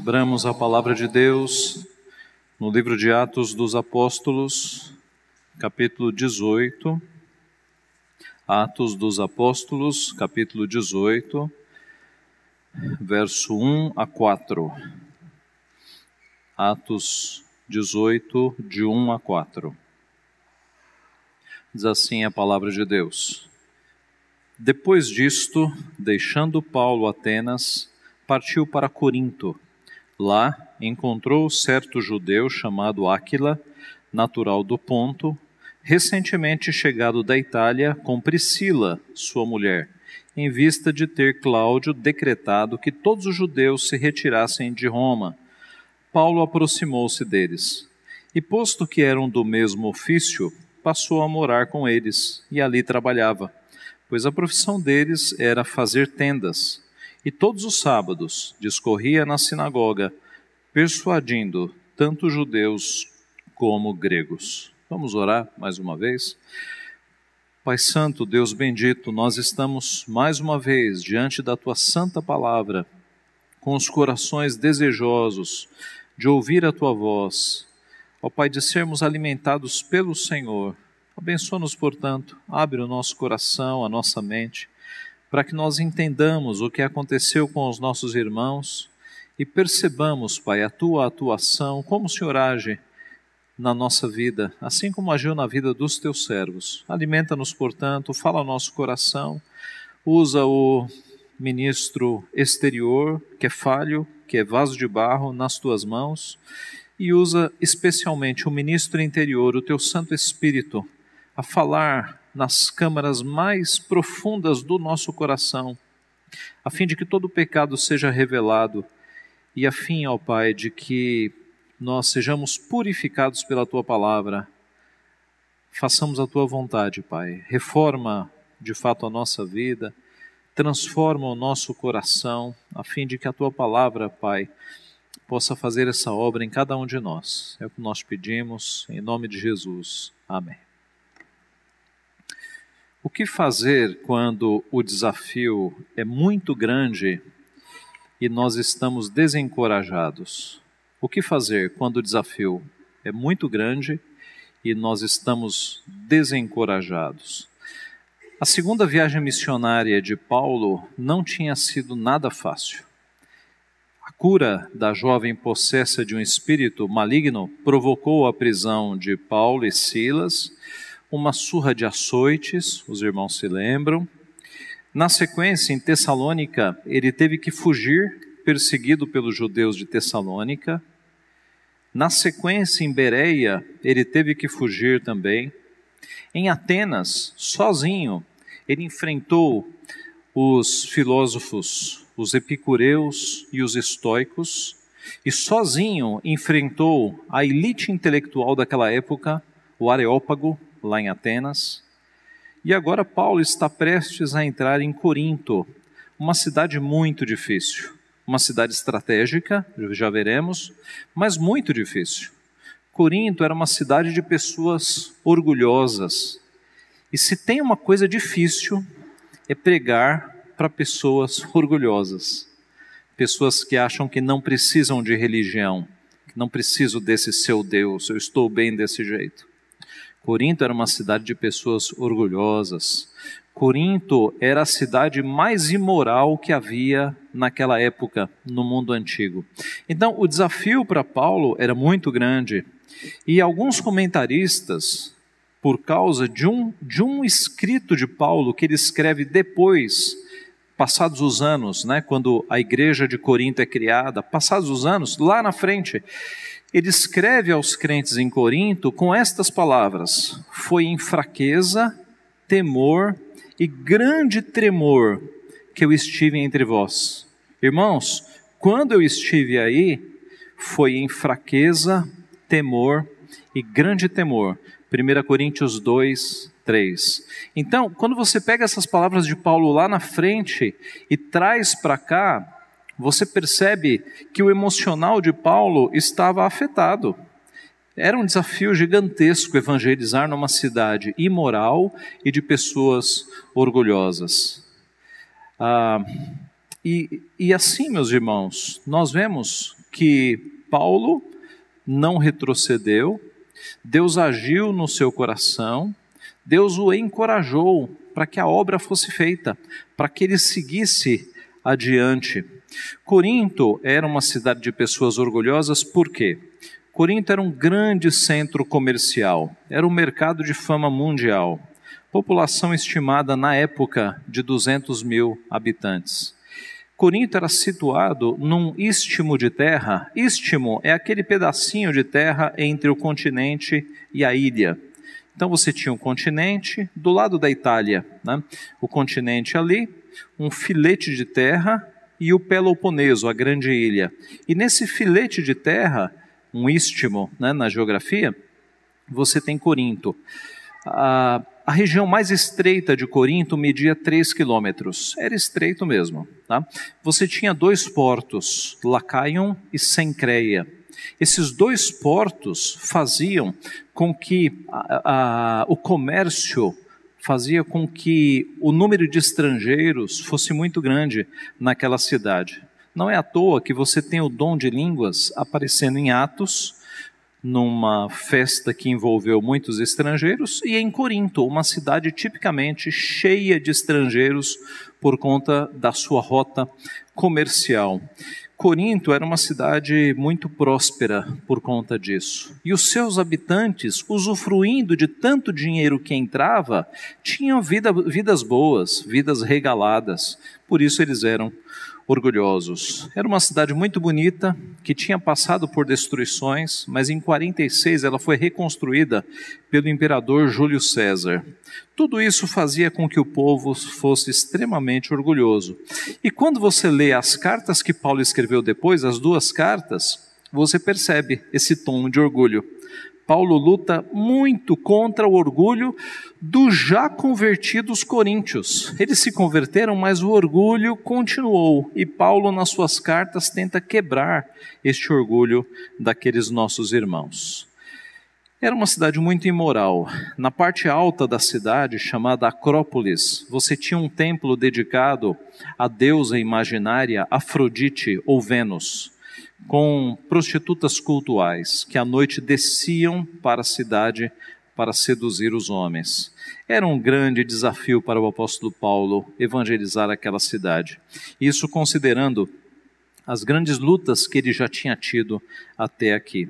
Abramos a palavra de Deus no livro de Atos dos Apóstolos, capítulo 18. Atos dos Apóstolos, capítulo 18, verso 1 a 4. Atos 18, de 1 a 4. Diz assim a palavra de Deus. Depois disto, deixando Paulo Atenas, partiu para Corinto Lá encontrou certo judeu chamado Áquila, natural do Ponto, recentemente chegado da Itália com Priscila, sua mulher, em vista de ter Cláudio decretado que todos os judeus se retirassem de Roma. Paulo aproximou-se deles e, posto que eram do mesmo ofício, passou a morar com eles e ali trabalhava, pois a profissão deles era fazer tendas e todos os sábados discorria na sinagoga, persuadindo tanto judeus como gregos. Vamos orar mais uma vez? Pai Santo, Deus bendito, nós estamos mais uma vez diante da tua santa palavra, com os corações desejosos de ouvir a tua voz. Ó Pai, de sermos alimentados pelo Senhor. Abençoa-nos, portanto, abre o nosso coração, a nossa mente para que nós entendamos o que aconteceu com os nossos irmãos e percebamos, Pai, a tua atuação, como o Senhor age na nossa vida, assim como agiu na vida dos teus servos. Alimenta-nos, portanto, fala ao nosso coração, usa o ministro exterior, que é falho, que é vaso de barro, nas tuas mãos, e usa especialmente o ministro interior, o teu Santo Espírito, a falar nas câmaras mais profundas do nosso coração, a fim de que todo pecado seja revelado e a fim, ó Pai, de que nós sejamos purificados pela tua palavra. Façamos a tua vontade, Pai. Reforma de fato a nossa vida, transforma o nosso coração, a fim de que a tua palavra, Pai, possa fazer essa obra em cada um de nós. É o que nós pedimos, em nome de Jesus. Amém. O que fazer quando o desafio é muito grande e nós estamos desencorajados? O que fazer quando o desafio é muito grande e nós estamos desencorajados? A segunda viagem missionária de Paulo não tinha sido nada fácil. A cura da jovem possessa de um espírito maligno provocou a prisão de Paulo e Silas uma surra de açoites, os irmãos se lembram. Na sequência, em Tessalônica, ele teve que fugir, perseguido pelos judeus de Tessalônica. Na sequência, em Bereia, ele teve que fugir também. Em Atenas, sozinho, ele enfrentou os filósofos, os epicureus e os estoicos, e sozinho enfrentou a elite intelectual daquela época, o Areópago, lá em Atenas. E agora Paulo está prestes a entrar em Corinto, uma cidade muito difícil, uma cidade estratégica, já veremos, mas muito difícil. Corinto era uma cidade de pessoas orgulhosas. E se tem uma coisa difícil, é pregar para pessoas orgulhosas. Pessoas que acham que não precisam de religião, que não preciso desse seu Deus, eu estou bem desse jeito. Corinto era uma cidade de pessoas orgulhosas. Corinto era a cidade mais imoral que havia naquela época no mundo antigo. Então, o desafio para Paulo era muito grande. E alguns comentaristas, por causa de um, de um escrito de Paulo que ele escreve depois, passados os anos, né, quando a igreja de Corinto é criada, passados os anos, lá na frente, ele escreve aos crentes em Corinto com estas palavras: Foi em fraqueza, temor e grande tremor que eu estive entre vós. Irmãos, quando eu estive aí, foi em fraqueza, temor e grande temor. 1 Coríntios 2, 3. Então, quando você pega essas palavras de Paulo lá na frente e traz para cá, você percebe que o emocional de Paulo estava afetado. Era um desafio gigantesco evangelizar numa cidade imoral e de pessoas orgulhosas. Ah, e, e assim, meus irmãos, nós vemos que Paulo não retrocedeu, Deus agiu no seu coração, Deus o encorajou para que a obra fosse feita, para que ele seguisse adiante. Corinto era uma cidade de pessoas orgulhosas, por quê? Corinto era um grande centro comercial, era um mercado de fama mundial, população estimada na época de 200 mil habitantes. Corinto era situado num istmo de terra. Istmo é aquele pedacinho de terra entre o continente e a ilha. Então você tinha um continente do lado da Itália, né? o continente ali, um filete de terra e o Peloponeso, a grande ilha. E nesse filete de terra, um istmo né, na geografia, você tem Corinto. A, a região mais estreita de Corinto media 3 quilômetros, era estreito mesmo. Tá? Você tinha dois portos, Lacaion e Sencreia. Esses dois portos faziam com que a, a, o comércio fazia com que o número de estrangeiros fosse muito grande naquela cidade. Não é à toa que você tem o dom de línguas aparecendo em Atos, numa festa que envolveu muitos estrangeiros, e em Corinto, uma cidade tipicamente cheia de estrangeiros por conta da sua rota comercial. Corinto era uma cidade muito próspera por conta disso. E os seus habitantes, usufruindo de tanto dinheiro que entrava, tinham vida, vidas boas, vidas regaladas. Por isso eles eram orgulhosos. Era uma cidade muito bonita, que tinha passado por destruições, mas em 46 ela foi reconstruída pelo imperador Júlio César. Tudo isso fazia com que o povo fosse extremamente orgulhoso. E quando você lê as cartas que Paulo escreveu depois, as duas cartas, você percebe esse tom de orgulho. Paulo luta muito contra o orgulho dos já convertidos coríntios. Eles se converteram, mas o orgulho continuou. E Paulo, nas suas cartas, tenta quebrar este orgulho daqueles nossos irmãos. Era uma cidade muito imoral. Na parte alta da cidade, chamada Acrópolis, você tinha um templo dedicado à deusa imaginária Afrodite ou Vênus com prostitutas cultuais que à noite desciam para a cidade para seduzir os homens. Era um grande desafio para o apóstolo Paulo evangelizar aquela cidade. Isso considerando as grandes lutas que ele já tinha tido até aqui.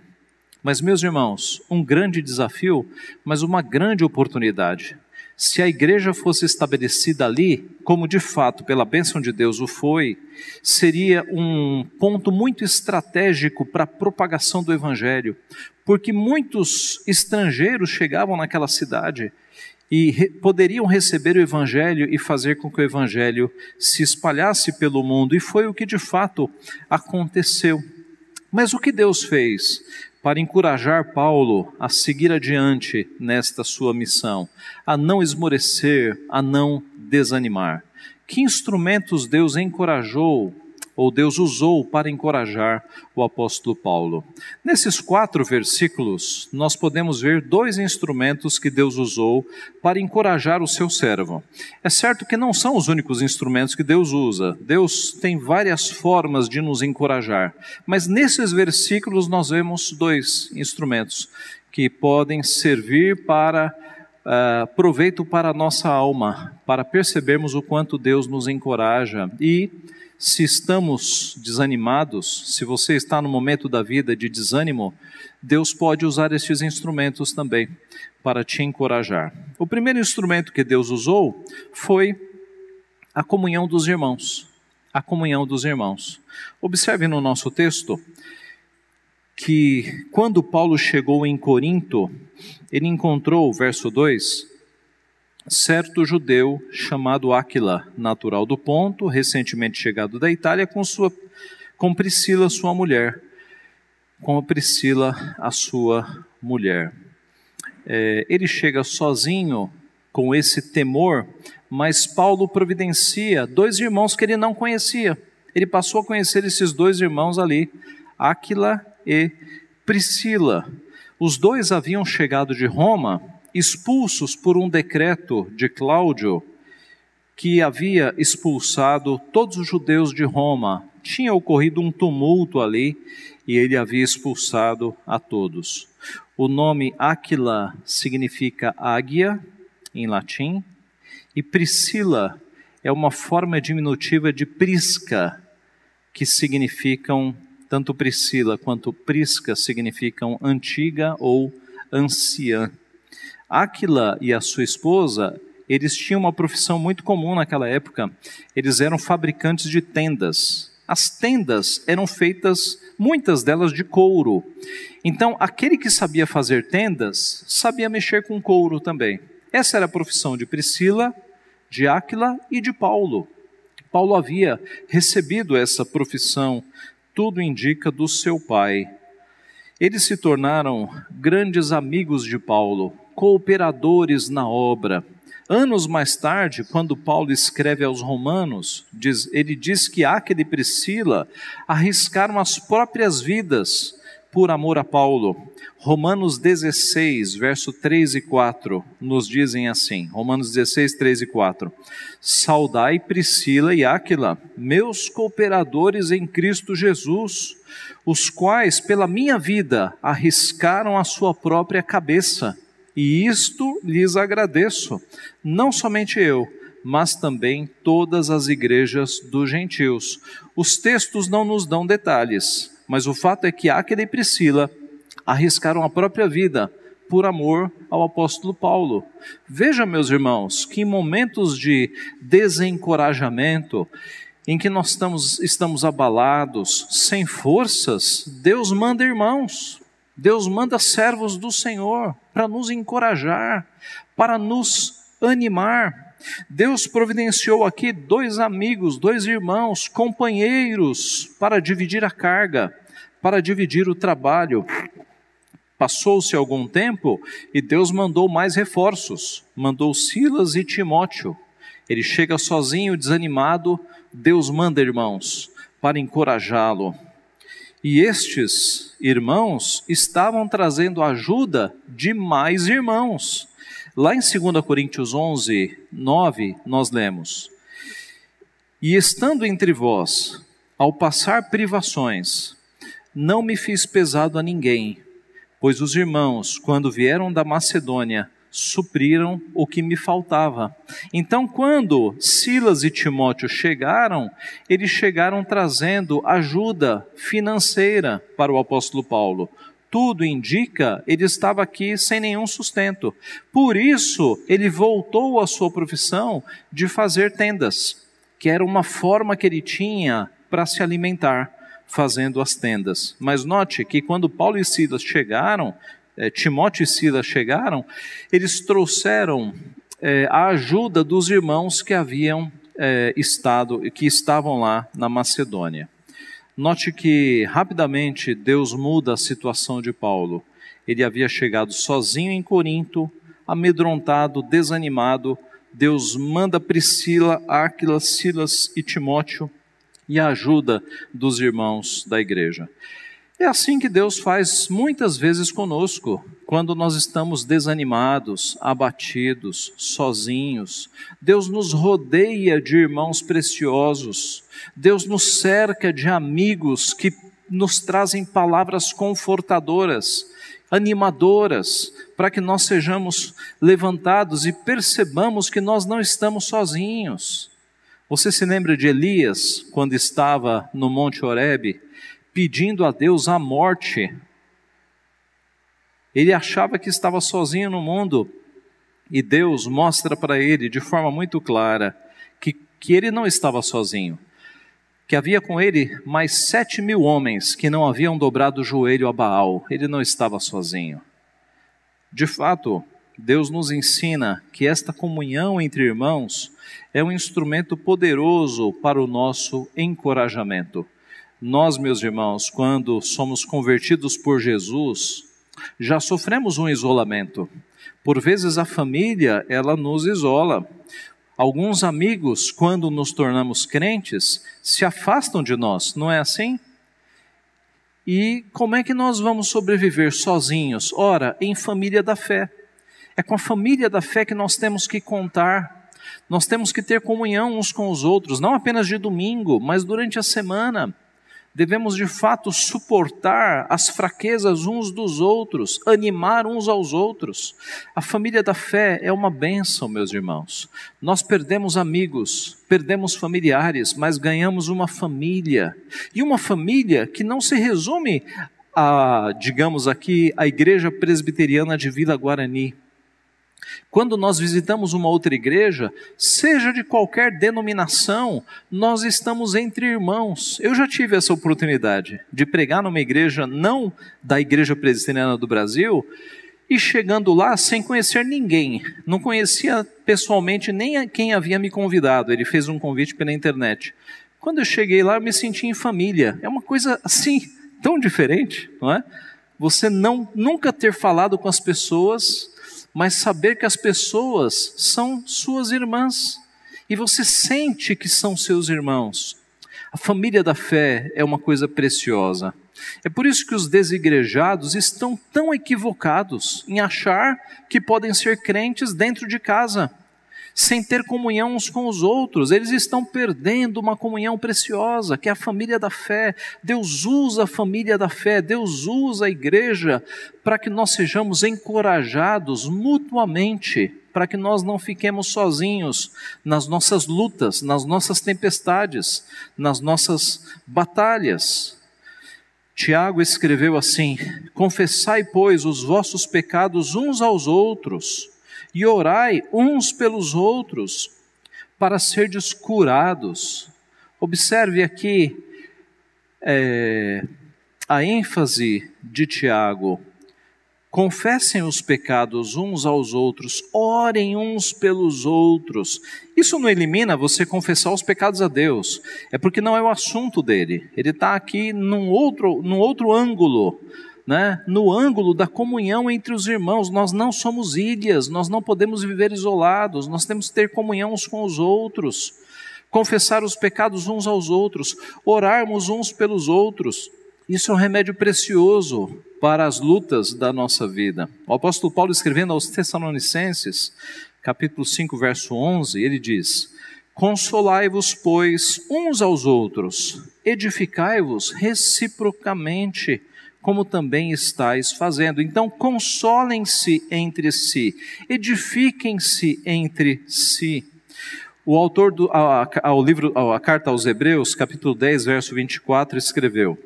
Mas, meus irmãos, um grande desafio, mas uma grande oportunidade se a igreja fosse estabelecida ali, como de fato, pela bênção de Deus o foi, seria um ponto muito estratégico para a propagação do evangelho, porque muitos estrangeiros chegavam naquela cidade e re poderiam receber o evangelho e fazer com que o evangelho se espalhasse pelo mundo, e foi o que de fato aconteceu. Mas o que Deus fez? Para encorajar Paulo a seguir adiante nesta sua missão, a não esmorecer, a não desanimar. Que instrumentos Deus encorajou ou Deus usou para encorajar o apóstolo Paulo. Nesses quatro versículos, nós podemos ver dois instrumentos que Deus usou para encorajar o seu servo. É certo que não são os únicos instrumentos que Deus usa, Deus tem várias formas de nos encorajar, mas nesses versículos nós vemos dois instrumentos que podem servir para Uh, proveito para a nossa alma, para percebermos o quanto Deus nos encoraja e se estamos desanimados, se você está no momento da vida de desânimo, Deus pode usar estes instrumentos também para te encorajar. O primeiro instrumento que Deus usou foi a comunhão dos irmãos. A comunhão dos irmãos. Observe no nosso texto que quando Paulo chegou em Corinto, ele encontrou, verso 2, certo judeu chamado Áquila, natural do Ponto, recentemente chegado da Itália, com, sua, com Priscila, sua mulher. Com Priscila, a sua mulher. É, ele chega sozinho com esse temor, mas Paulo providencia dois irmãos que ele não conhecia. Ele passou a conhecer esses dois irmãos ali, Áquila e Priscila. Os dois haviam chegado de Roma expulsos por um decreto de Cláudio que havia expulsado todos os judeus de Roma tinha ocorrido um tumulto ali e ele havia expulsado a todos. O nome Áquila significa águia em latim e Priscila é uma forma diminutiva de Prisca, que significam tanto Priscila quanto Prisca significam antiga ou anciã. Áquila e a sua esposa, eles tinham uma profissão muito comum naquela época. Eles eram fabricantes de tendas. As tendas eram feitas, muitas delas de couro. Então, aquele que sabia fazer tendas, sabia mexer com couro também. Essa era a profissão de Priscila, de Áquila e de Paulo. Paulo havia recebido essa profissão, tudo indica, do seu pai. Eles se tornaram grandes amigos de Paulo, cooperadores na obra. Anos mais tarde, quando Paulo escreve aos Romanos, diz, ele diz que Áquila e Priscila arriscaram as próprias vidas por amor a Paulo. Romanos 16, verso 3 e 4, nos dizem assim: Romanos 16, 3 e 4. Saudai Priscila e Áquila, meus cooperadores em Cristo Jesus, os quais, pela minha vida, arriscaram a sua própria cabeça, e isto lhes agradeço, não somente eu, mas também todas as igrejas dos gentios. Os textos não nos dão detalhes, mas o fato é que Áquila e Priscila arriscaram a própria vida por amor ao apóstolo Paulo. Veja, meus irmãos, que em momentos de desencorajamento, em que nós estamos, estamos abalados, sem forças, Deus manda irmãos, Deus manda servos do Senhor para nos encorajar, para nos animar. Deus providenciou aqui dois amigos, dois irmãos, companheiros para dividir a carga, para dividir o trabalho. Passou-se algum tempo e Deus mandou mais reforços. Mandou Silas e Timóteo. Ele chega sozinho, desanimado. Deus manda irmãos para encorajá-lo. E estes irmãos estavam trazendo ajuda de mais irmãos. Lá em 2 Coríntios 11, 9, nós lemos: E estando entre vós, ao passar privações, não me fiz pesado a ninguém pois os irmãos, quando vieram da Macedônia, supriram o que me faltava. Então, quando Silas e Timóteo chegaram, eles chegaram trazendo ajuda financeira para o apóstolo Paulo. Tudo indica ele estava aqui sem nenhum sustento. Por isso, ele voltou à sua profissão de fazer tendas, que era uma forma que ele tinha para se alimentar fazendo as tendas. Mas note que quando Paulo e Silas chegaram, é, Timóteo e Silas chegaram, eles trouxeram é, a ajuda dos irmãos que haviam é, estado, que estavam lá na Macedônia. Note que rapidamente Deus muda a situação de Paulo. Ele havia chegado sozinho em Corinto, amedrontado, desanimado. Deus manda Priscila, Áquila, Silas e Timóteo e a ajuda dos irmãos da igreja. É assim que Deus faz muitas vezes conosco, quando nós estamos desanimados, abatidos, sozinhos. Deus nos rodeia de irmãos preciosos, Deus nos cerca de amigos que nos trazem palavras confortadoras, animadoras, para que nós sejamos levantados e percebamos que nós não estamos sozinhos. Você se lembra de Elias, quando estava no Monte Horebe, pedindo a Deus a morte? Ele achava que estava sozinho no mundo, e Deus mostra para ele de forma muito clara que, que ele não estava sozinho, que havia com ele mais sete mil homens que não haviam dobrado o joelho a Baal, ele não estava sozinho. De fato, Deus nos ensina que esta comunhão entre irmãos é um instrumento poderoso para o nosso encorajamento. Nós, meus irmãos, quando somos convertidos por Jesus, já sofremos um isolamento. Por vezes a família, ela nos isola. Alguns amigos, quando nos tornamos crentes, se afastam de nós, não é assim? E como é que nós vamos sobreviver sozinhos? Ora, em família da fé. É com a família da fé que nós temos que contar Nós temos que ter comunhão uns com os outros, não apenas de domingo, mas durante a semana. Devemos de fato suportar as fraquezas uns dos outros, animar uns aos outros. A família da fé é uma bênção, meus irmãos. Nós perdemos amigos, perdemos familiares, mas ganhamos uma família. E uma família que não se resume a, digamos aqui, a Igreja Presbiteriana de Vila Guarani quando nós visitamos uma outra igreja, seja de qualquer denominação, nós estamos entre irmãos. Eu já tive essa oportunidade de pregar numa igreja não da Igreja Presbiteriana do Brasil e chegando lá sem conhecer ninguém, não conhecia pessoalmente nem quem havia me convidado, ele fez um convite pela internet. Quando eu cheguei lá, eu me senti em família. É uma coisa assim, tão diferente, não é? Você não nunca ter falado com as pessoas, mas saber que as pessoas são suas irmãs e você sente que são seus irmãos. A família da fé é uma coisa preciosa. É por isso que os desigrejados estão tão equivocados em achar que podem ser crentes dentro de casa sem ter comunhão uns com os outros. Eles estão perdendo uma comunhão preciosa, que é a família da fé. Deus usa a família da fé, Deus usa a igreja para que nós sejamos encorajados mutuamente, para que nós não fiquemos sozinhos nas nossas lutas, nas nossas tempestades, nas nossas batalhas. Tiago escreveu assim: Confessai, pois, os vossos pecados uns aos outros e orai uns pelos outros para serdes curados. Observe aqui é, a ênfase de Tiago. Confessem os pecados uns aos outros, orem uns pelos outros. Isso não elimina você confessar os pecados a Deus, é porque não é o assunto dele. Ele está aqui num outro, num outro ângulo né, no ângulo da comunhão entre os irmãos. Nós não somos ilhas, nós não podemos viver isolados, nós temos que ter comunhão uns com os outros, confessar os pecados uns aos outros, orarmos uns pelos outros. Isso é um remédio precioso para as lutas da nossa vida. O apóstolo Paulo, escrevendo aos Tessalonicenses, capítulo 5, verso 11, ele diz: Consolai-vos, pois, uns aos outros, edificai-vos reciprocamente como também estáis fazendo. Então, consolem-se entre si, edifiquem-se entre si. O autor do ao livro, a carta aos Hebreus, capítulo 10, verso 24, escreveu: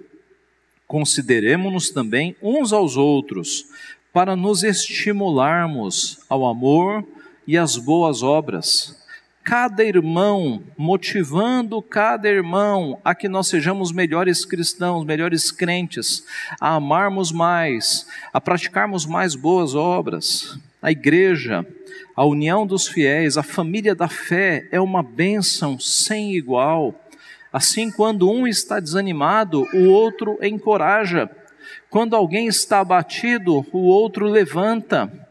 Consideremos-nos também uns aos outros, para nos estimularmos ao amor e às boas obras cada irmão, motivando cada irmão a que nós sejamos melhores cristãos, melhores crentes, a amarmos mais, a praticarmos mais boas obras. A igreja, a união dos fiéis, a família da fé é uma bênção sem igual. Assim, quando um está desanimado, o outro encoraja. Quando alguém está abatido, o outro levanta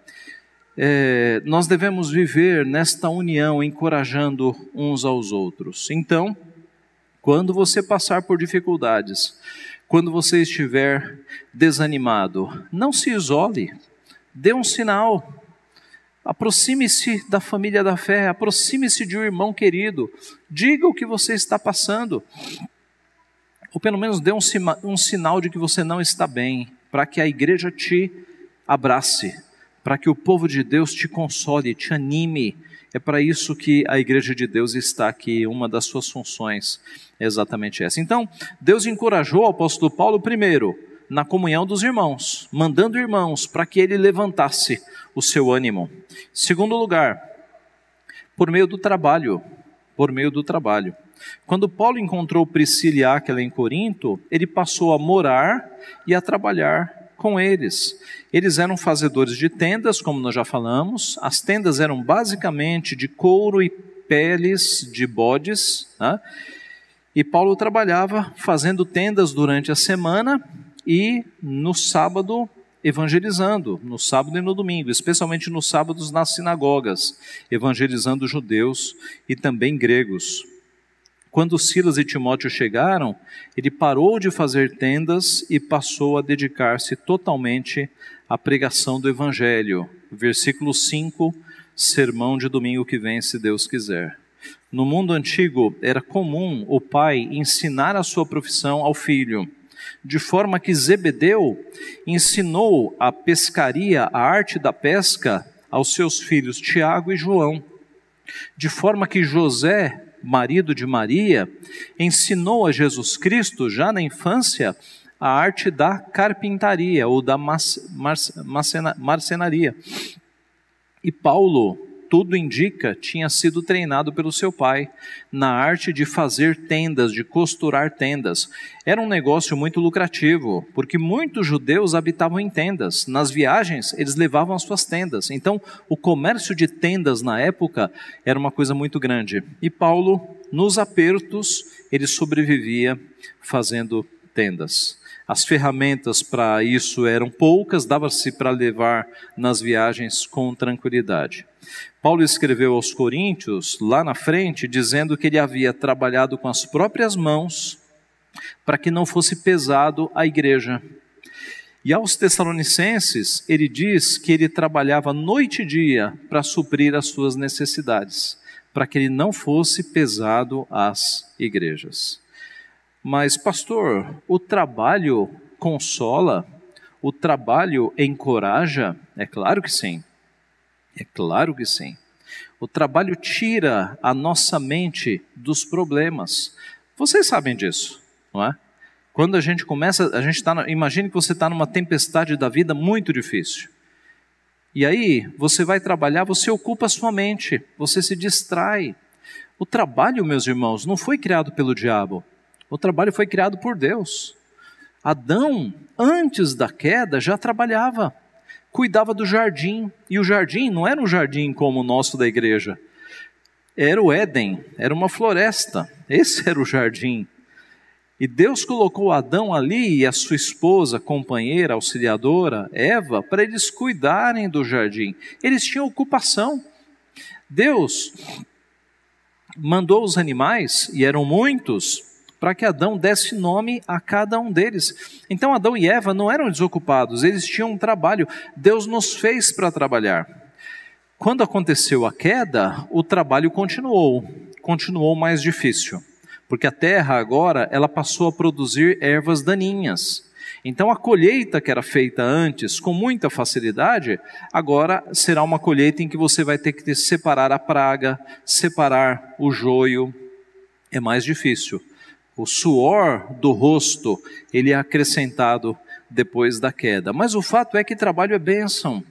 é, nós devemos viver nesta união, encorajando uns aos outros. Então, quando você passar por dificuldades, quando você estiver desanimado, não se isole, dê um sinal, aproxime-se da família da fé, aproxime-se de um irmão querido, diga o que você está passando, ou pelo menos dê um, um sinal de que você não está bem, para que a igreja te abrace para que o povo de Deus te console, te anime. É para isso que a igreja de Deus está aqui, uma das suas funções é exatamente essa. Então, Deus encorajou o apóstolo Paulo primeiro na comunhão dos irmãos, mandando irmãos para que ele levantasse o seu ânimo. Segundo lugar, por meio do trabalho, por meio do trabalho. Quando Paulo encontrou Priscila e Áquila em Corinto, ele passou a morar e a trabalhar com eles. Eles eram fazedores de tendas, como nós já falamos. As tendas eram basicamente de couro e peles de bodes. Né? E Paulo trabalhava fazendo tendas durante a semana e no sábado evangelizando, no sábado e no domingo, especialmente nos sábados nas sinagogas, evangelizando judeus e também gregos. Quando Silas e Timóteo chegaram, ele parou de fazer tendas e passou a dedicar-se totalmente à pregação do Evangelho. Versículo 5 sermão de domingo que vem, se Deus quiser. No mundo antigo, era comum o pai ensinar a sua profissão ao filho, de forma que Zebedeu ensinou a pescaria, a arte da pesca, aos seus filhos Tiago e João, de forma que José, marido de Maria, ensinou a Jesus Cristo, já na infância, a arte da carpintaria ou da marcenaria. E Paulo, tudo indica, tinha sido treinado pelo seu pai na arte de fazer tendas, de costurar tendas. Era um negócio muito lucrativo, porque muitos judeus habitavam em tendas. Nas viagens, eles levavam as suas tendas. Então, o comércio de tendas na época era uma coisa muito grande. E Paulo, nos apertos, ele sobrevivia fazendo tendas. As ferramentas para isso eram poucas, dava-se para levar nas viagens com tranquilidade. Paulo escreveu aos Coríntios, lá na frente, dizendo que ele havia trabalhado com as próprias mãos para que não fosse pesado a igreja. E aos Tessalonicenses, ele diz que ele trabalhava noite e dia para suprir as suas necessidades, para que ele não fosse pesado às igrejas. Mas, pastor, o trabalho consola? O trabalho encoraja? É claro que sim. É claro que sim. O trabalho tira a nossa mente dos problemas. Vocês sabem disso, não é? Quando a gente começa, a gente está, imagine que você está numa tempestade da vida muito difícil. E aí, você vai trabalhar, você ocupa a sua mente, você se distrai. O trabalho, meus irmãos, não foi criado pelo diabo. O trabalho foi criado por Deus. Adão, antes da queda, já trabalhava, cuidava do jardim. E o jardim não era um jardim como o nosso da igreja. Era o Éden, era uma floresta. Esse era o jardim. E Deus colocou Adão ali e a sua esposa, companheira, auxiliadora, Eva, para eles cuidarem do jardim. Eles tinham ocupação. Deus mandou os animais, e eram muitos, para que Adão desse nome a cada um deles. Então Adão e Eva não eram desocupados, eles tinham um trabalho. Deus nos fez para trabalhar. Quando aconteceu a queda, o trabalho continuou, continuou mais difícil, porque a terra agora ela passou a produzir ervas daninhas. Então a colheita que era feita antes com muita facilidade, agora será uma colheita em que você vai ter que separar a praga, separar o joio, é mais difícil o suor do rosto, ele é acrescentado depois da queda. Mas o fato é que trabalho é bênção.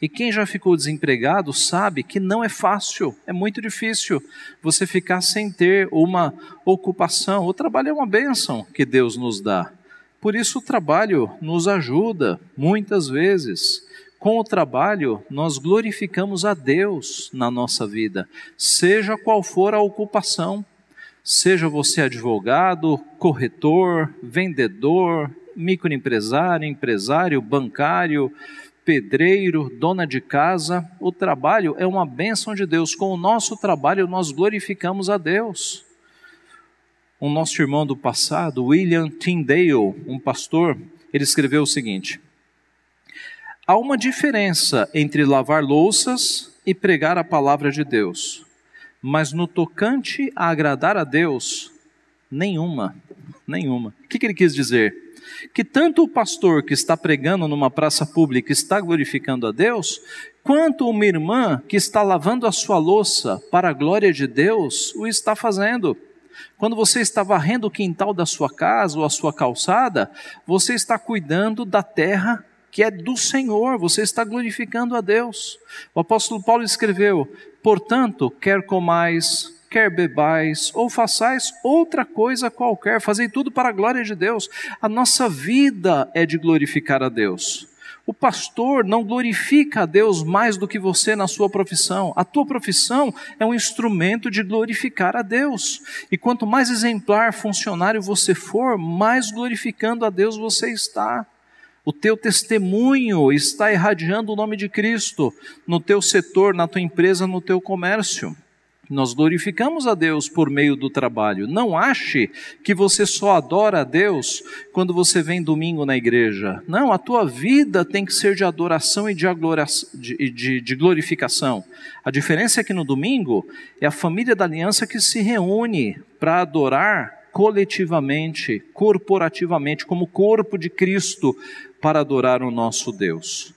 E quem já ficou desempregado sabe que não é fácil, é muito difícil você ficar sem ter uma ocupação. O trabalho é uma bênção que Deus nos dá. Por isso, o trabalho nos ajuda muitas vezes. Com o trabalho, nós glorificamos a Deus na nossa vida, seja qual for a ocupação. Seja você advogado, corretor, vendedor, microempresário, empresário, bancário, pedreiro, dona de casa, o trabalho é uma bênção de Deus. Com o nosso trabalho, nós glorificamos a Deus. O nosso irmão do passado, William Tyndale, um pastor, ele escreveu o seguinte: Há uma diferença entre lavar louças e pregar a palavra de Deus mas no tocante a agradar a Deus, nenhuma, nenhuma. O que, que ele quis dizer? Que tanto o pastor que está pregando numa praça pública está glorificando a Deus, quanto uma irmã que está lavando a sua louça para a glória de Deus o está fazendo. Quando você está varrendo o quintal da sua casa ou a sua calçada, você está cuidando da terra que é do Senhor, você está glorificando a Deus. O apóstolo Paulo escreveu: Portanto, quer comais, quer bebais, ou façais outra coisa qualquer, fazei tudo para a glória de Deus. A nossa vida é de glorificar a Deus. O pastor não glorifica a Deus mais do que você na sua profissão. A tua profissão é um instrumento de glorificar a Deus. E quanto mais exemplar funcionário você for, mais glorificando a Deus você está. O teu testemunho está irradiando o nome de Cristo no teu setor, na tua empresa, no teu comércio. Nós glorificamos a Deus por meio do trabalho. Não ache que você só adora a Deus quando você vem domingo na igreja. Não, a tua vida tem que ser de adoração e de, de, de glorificação. A diferença é que no domingo é a família da aliança que se reúne para adorar coletivamente, corporativamente, como corpo de Cristo, para adorar o nosso Deus.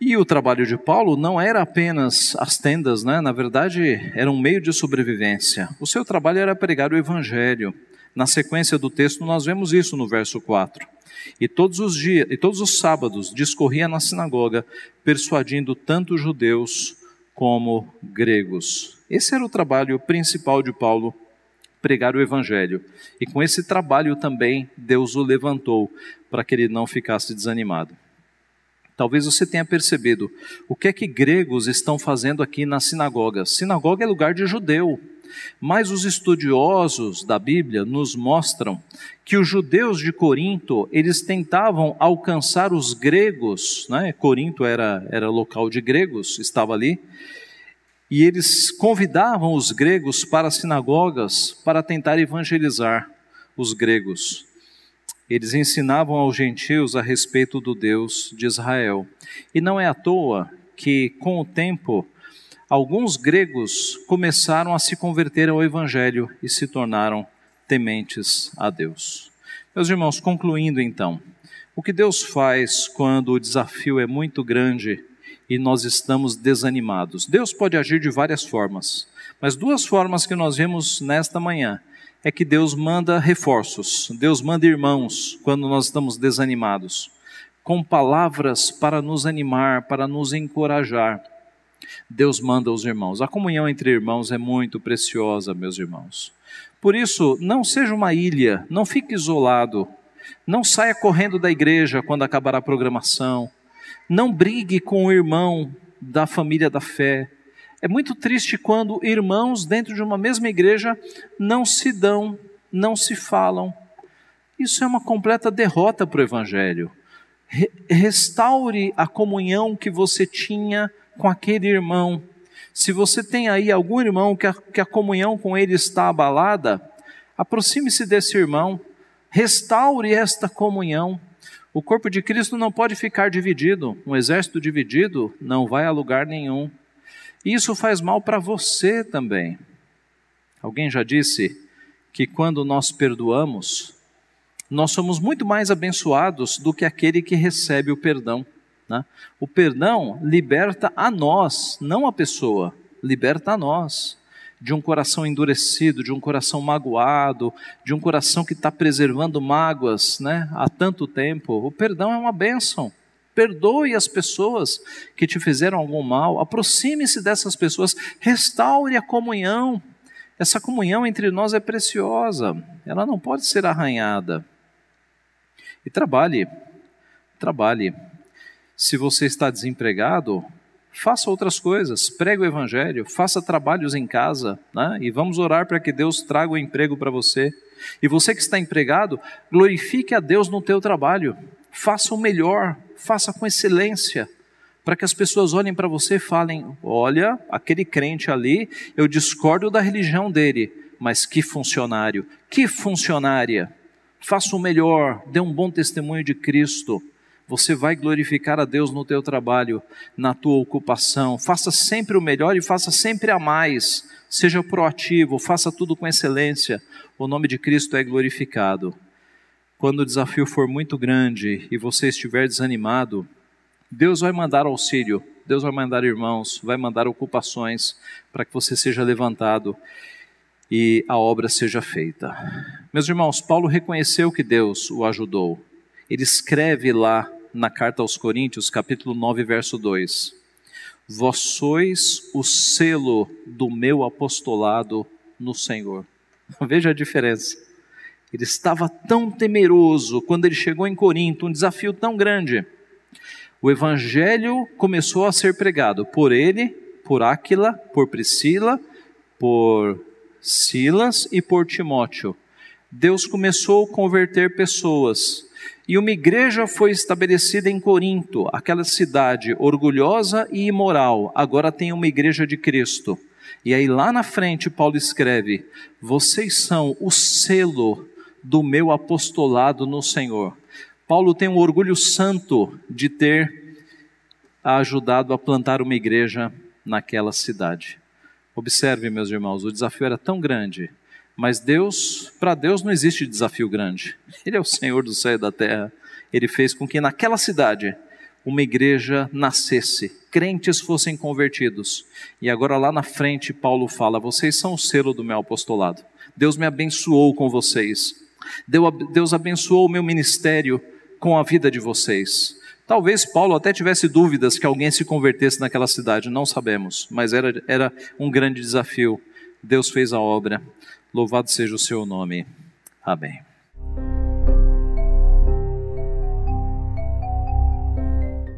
E o trabalho de Paulo não era apenas as tendas, né? na verdade, era um meio de sobrevivência. O seu trabalho era pregar o evangelho. Na sequência do texto, nós vemos isso no verso 4. E todos os dias, e todos os sábados, discorria na sinagoga, persuadindo tanto judeus como gregos. Esse era o trabalho principal de Paulo, pregar o evangelho. E com esse trabalho também Deus o levantou para que ele não ficasse desanimado. Talvez você tenha percebido o que é que gregos estão fazendo aqui na sinagoga. Sinagoga é lugar de judeu, mas os estudiosos da Bíblia nos mostram que os judeus de Corinto, eles tentavam alcançar os gregos, né? Corinto era, era local de gregos, estava ali, e eles convidavam os gregos para as sinagogas para tentar evangelizar os gregos eles ensinavam aos gentios a respeito do Deus de Israel. E não é à toa que, com o tempo, alguns gregos começaram a se converter ao Evangelho e se tornaram tementes a Deus. Meus irmãos, concluindo então, o que Deus faz quando o desafio é muito grande e nós estamos desanimados? Deus pode agir de várias formas, mas duas formas que nós vemos nesta manhã é que Deus manda reforços, Deus manda irmãos quando nós estamos desanimados, com palavras para nos animar, para nos encorajar. Deus manda os irmãos. A comunhão entre irmãos é muito preciosa, meus irmãos. Por isso, não seja uma ilha, não fique isolado, não saia correndo da igreja quando acabar a programação, não brigue com o irmão da família da fé, é muito triste quando irmãos dentro de uma mesma igreja não se dão, não se falam. Isso é uma completa derrota para o Evangelho. Restaure a comunhão que você tinha com aquele irmão. Se você tem aí algum irmão que a, que a comunhão com ele está abalada, aproxime-se desse irmão, restaure esta comunhão. O corpo de Cristo não pode ficar dividido, um exército dividido não vai a lugar nenhum. Isso faz mal para você também. Alguém já disse que quando nós perdoamos, nós somos muito mais abençoados do que aquele que recebe o perdão. Né? O perdão liberta a nós, não a pessoa, liberta a nós de um coração endurecido, de um coração magoado, de um coração que está preservando mágoas né, há tanto tempo. O perdão é uma bênção. Perdoe as pessoas que te fizeram algum mal, aproxime-se dessas pessoas, restaure a comunhão. Essa comunhão entre nós é preciosa, ela não pode ser arranhada. E trabalhe, trabalhe. Se você está desempregado, faça outras coisas, pregue o evangelho, faça trabalhos em casa, né? e vamos orar para que Deus traga o emprego para você. E você que está empregado, glorifique a Deus no teu trabalho faça o melhor, faça com excelência, para que as pessoas olhem para você e falem: olha, aquele crente ali, eu discordo da religião dele, mas que funcionário, que funcionária. Faça o melhor, dê um bom testemunho de Cristo. Você vai glorificar a Deus no teu trabalho, na tua ocupação. Faça sempre o melhor e faça sempre a mais. Seja proativo, faça tudo com excelência. O nome de Cristo é glorificado. Quando o desafio for muito grande e você estiver desanimado, Deus vai mandar auxílio, Deus vai mandar irmãos, vai mandar ocupações para que você seja levantado e a obra seja feita. Meus irmãos, Paulo reconheceu que Deus o ajudou. Ele escreve lá na carta aos Coríntios, capítulo 9, verso 2: Vós sois o selo do meu apostolado no Senhor. Veja a diferença. Ele estava tão temeroso quando ele chegou em Corinto, um desafio tão grande. O evangelho começou a ser pregado por ele, por Áquila, por Priscila, por Silas e por Timóteo. Deus começou a converter pessoas. E uma igreja foi estabelecida em Corinto, aquela cidade orgulhosa e imoral, agora tem uma igreja de Cristo. E aí lá na frente Paulo escreve: Vocês são o selo do meu apostolado no Senhor. Paulo tem um orgulho santo de ter ajudado a plantar uma igreja naquela cidade. Observe, meus irmãos, o desafio era tão grande, mas Deus, para Deus não existe desafio grande. Ele é o Senhor do céu e da terra. Ele fez com que naquela cidade uma igreja nascesse, crentes fossem convertidos. E agora lá na frente Paulo fala: "Vocês são o selo do meu apostolado. Deus me abençoou com vocês. Deus abençoou o meu ministério com a vida de vocês. Talvez Paulo até tivesse dúvidas que alguém se convertesse naquela cidade, não sabemos, mas era, era um grande desafio. Deus fez a obra. Louvado seja o seu nome. Amém.